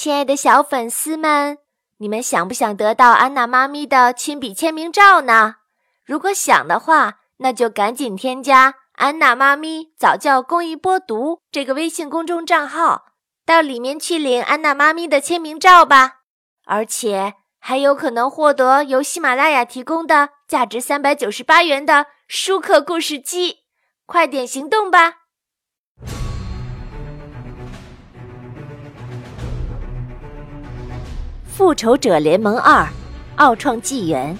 亲爱的小粉丝们，你们想不想得到安娜妈咪的亲笔签名照呢？如果想的话，那就赶紧添加“安娜妈咪早教公益播读”这个微信公众账号，到里面去领安娜妈咪的签名照吧。而且还有可能获得由喜马拉雅提供的价值三百九十八元的舒克故事机，快点行动吧！《复仇者联盟二：奥创纪元》，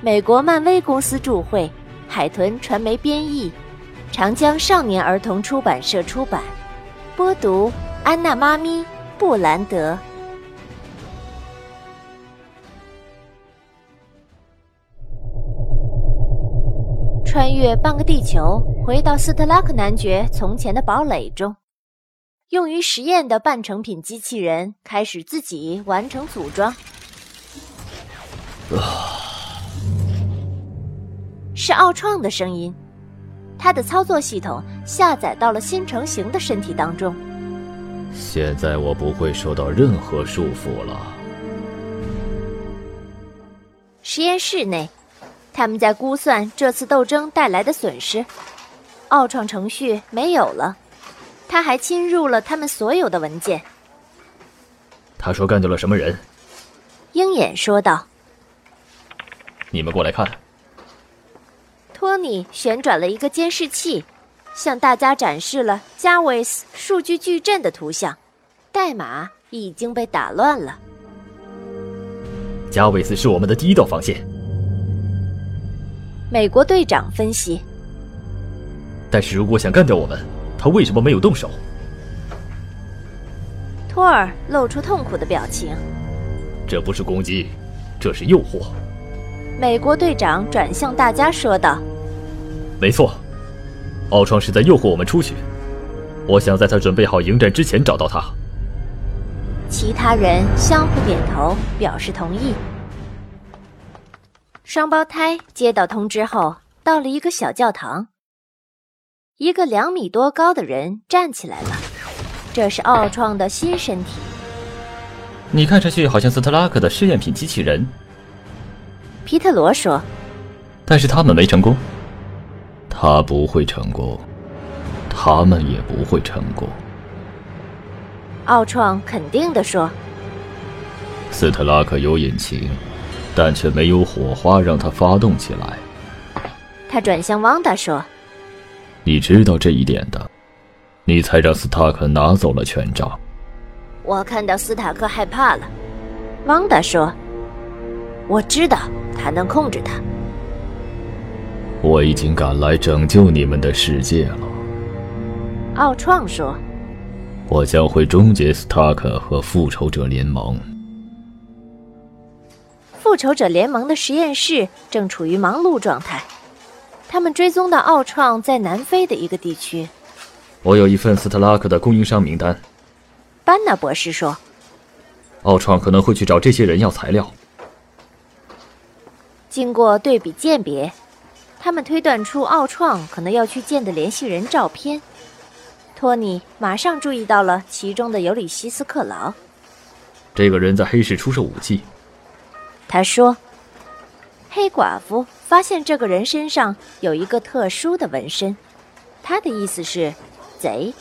美国漫威公司著会，海豚传媒编译，长江少年儿童出版社出版。播读：安娜妈咪布兰德。穿越半个地球，回到斯特拉克男爵从前的堡垒中。用于实验的半成品机器人开始自己完成组装。是奥创的声音，他的操作系统下载到了新成型的身体当中。现在我不会受到任何束缚了。实验室内，他们在估算这次斗争带来的损失。奥创程序没有了。他还侵入了他们所有的文件。他说干掉了什么人？鹰眼说道：“你们过来看。”托尼旋转了一个监视器，向大家展示了加维斯数据矩阵的图像。代码已经被打乱了。加维斯是我们的第一道防线。美国队长分析。但是如果想干掉我们，他为什么没有动手？托尔露出痛苦的表情。这不是攻击，这是诱惑。美国队长转向大家说道：“没错，奥创是在诱惑我们出去。我想在他准备好迎战之前找到他。”其他人相互点头表示同意。双胞胎接到通知后，到了一个小教堂。一个两米多高的人站起来了，这是奥创的新身体。你看上去好像斯特拉克的试验品机器人。皮特罗说：“但是他们没成功。他不会成功，他们也不会成功。”奥创肯定的说：“斯特拉克有引擎，但却没有火花让它发动起来。”他转向汪达说。你知道这一点的，你才让斯塔克拿走了权杖。我看到斯塔克害怕了，汪达说：“我知道他能控制他。”我已经赶来拯救你们的世界了。奥创说：“我将会终结斯塔克和复仇者联盟。”复仇者联盟的实验室正处于忙碌状态。他们追踪到奥创在南非的一个地区。我有一份斯特拉克的供应商名单。班纳博士说：“奥创可能会去找这些人要材料。”经过对比鉴别，他们推断出奥创可能要去见的联系人照片。托尼马上注意到了其中的尤里西斯·克劳。这个人在黑市出售武器。他说。黑寡妇发现这个人身上有一个特殊的纹身，他的意思是贼。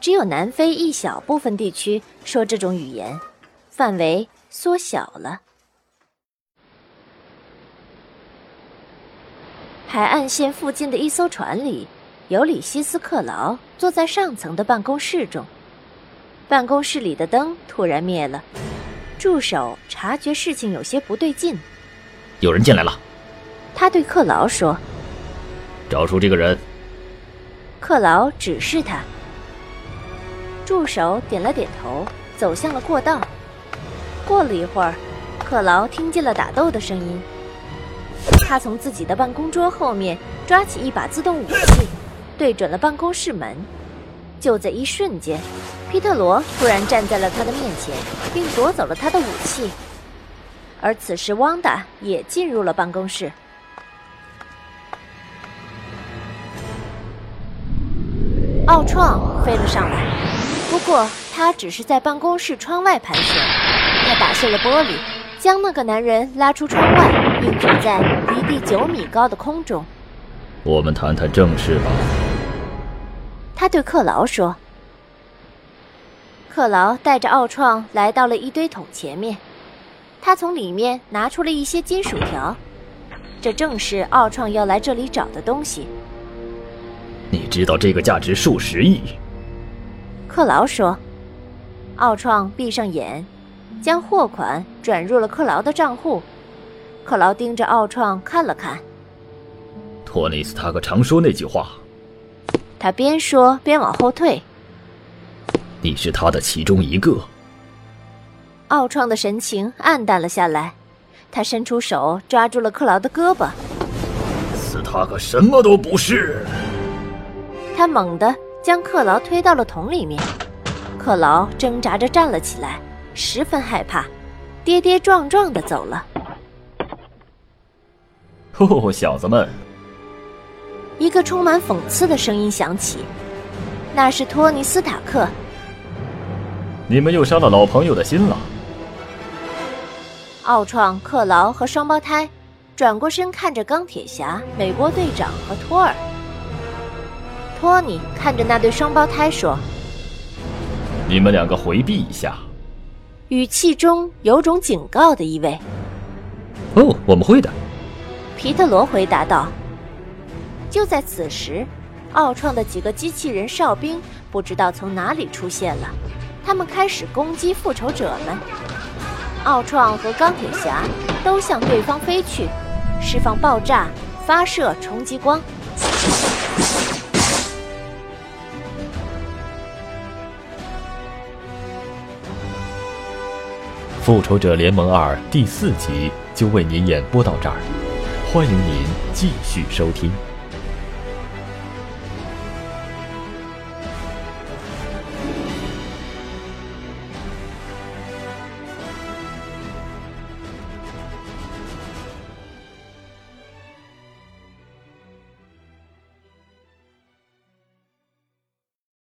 只有南非一小部分地区说这种语言，范围缩小了。海岸线附近的一艘船里，尤里西斯·克劳坐在上层的办公室中。办公室里的灯突然灭了，助手察觉事情有些不对劲。有人进来了，他对克劳说：“找出这个人。”克劳指示他。助手点了点头，走向了过道。过了一会儿，克劳听见了打斗的声音。他从自己的办公桌后面抓起一把自动武器，对准了办公室门。就在一瞬间，皮特罗突然站在了他的面前，并夺走了他的武器。而此时，汪达也进入了办公室。奥创飞了上来，不过他他只是在办公室窗外盘旋，他打碎了玻璃，将那个男人拉出窗外，并举在离地九米高的空中。我们谈谈正事吧。他对克劳说。克劳带着奥创来到了一堆桶前面，他从里面拿出了一些金属条，这正是奥创要来这里找的东西。你知道这个价值数十亿？克劳说。奥创闭上眼，将货款转入了克劳的账户。克劳盯着奥创看了看。托尼斯塔克常说那句话。他边说边往后退。你是他的其中一个。奥创的神情暗淡了下来，他伸出手抓住了克劳的胳膊。斯塔克什么都不是。他猛地将克劳推到了桶里面，克劳挣扎着站了起来，十分害怕，跌跌撞撞的走了。哦，小子们！一个充满讽刺的声音响起，那是托尼斯塔克。你们又伤了老朋友的心了。奥创、克劳和双胞胎转过身看着钢铁侠、美国队长和托尔。托尼看着那对双胞胎说：“你们两个回避一下。”语气中有种警告的意味。哦，我们会的。皮特罗回答道。就在此时，奥创的几个机器人哨兵不知道从哪里出现了。他们开始攻击复仇者们，奥创和钢铁侠都向对方飞去，释放爆炸，发射冲击光。复仇者联盟二第四集就为您演播到这儿，欢迎您继续收听。